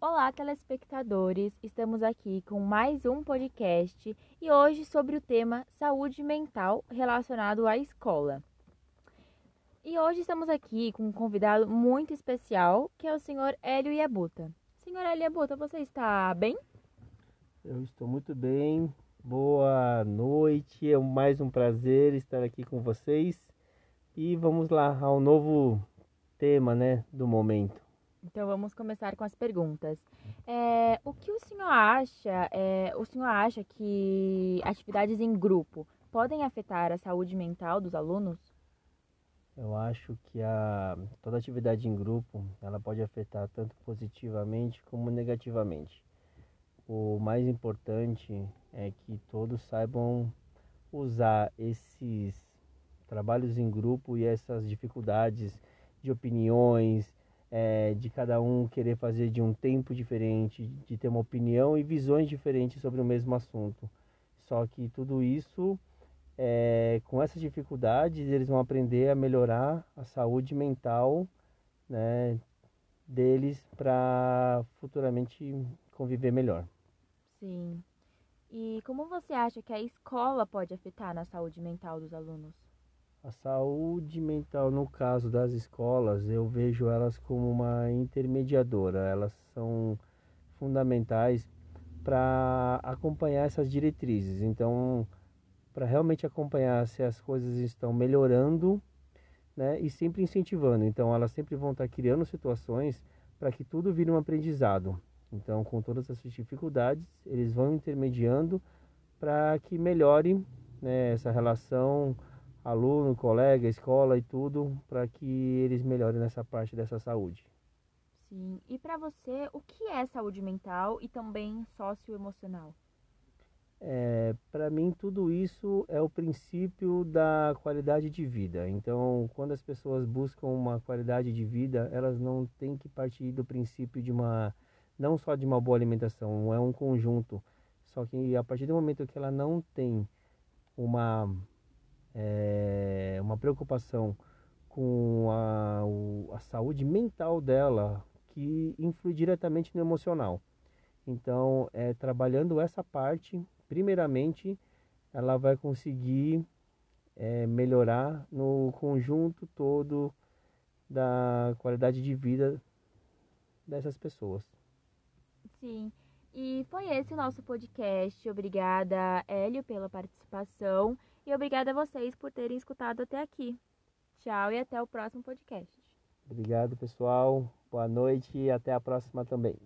Olá, telespectadores! Estamos aqui com mais um podcast e hoje sobre o tema saúde mental relacionado à escola. E hoje estamos aqui com um convidado muito especial, que é o senhor Hélio Iabuta. Senhor Hélio Iabuta, você está bem? Eu estou muito bem. Boa noite. É mais um prazer estar aqui com vocês. E vamos lá ao novo tema, né, do momento. Então vamos começar com as perguntas. É, o que o senhor acha? É, o senhor acha que atividades em grupo podem afetar a saúde mental dos alunos? Eu acho que a, toda atividade em grupo ela pode afetar tanto positivamente como negativamente. O mais importante é que todos saibam usar esses trabalhos em grupo e essas dificuldades de opiniões, é, de cada um querer fazer de um tempo diferente, de ter uma opinião e visões diferentes sobre o mesmo assunto. Só que tudo isso, é, com essas dificuldades, eles vão aprender a melhorar a saúde mental né, deles para futuramente conviver melhor. Sim. E como você acha que a escola pode afetar na saúde mental dos alunos? A saúde mental, no caso das escolas, eu vejo elas como uma intermediadora. Elas são fundamentais para acompanhar essas diretrizes. Então, para realmente acompanhar se as coisas estão melhorando né, e sempre incentivando. Então, elas sempre vão estar criando situações para que tudo vire um aprendizado. Então, com todas essas dificuldades, eles vão intermediando para que melhore né, essa relação aluno, colega, escola e tudo, para que eles melhorem nessa parte dessa saúde. Sim. E para você, o que é saúde mental e também socioemocional? É, para mim, tudo isso é o princípio da qualidade de vida. Então, quando as pessoas buscam uma qualidade de vida, elas não têm que partir do princípio de uma, não só de uma boa alimentação, é um conjunto. Só que a partir do momento que ela não tem uma é, uma preocupação com a, a saúde mental dela, que influi diretamente no emocional. Então, é, trabalhando essa parte, primeiramente, ela vai conseguir é, melhorar no conjunto todo da qualidade de vida dessas pessoas. Sim. E foi esse o nosso podcast. Obrigada, Hélio, pela participação. E obrigada a vocês por terem escutado até aqui. Tchau e até o próximo podcast. Obrigado, pessoal. Boa noite e até a próxima também.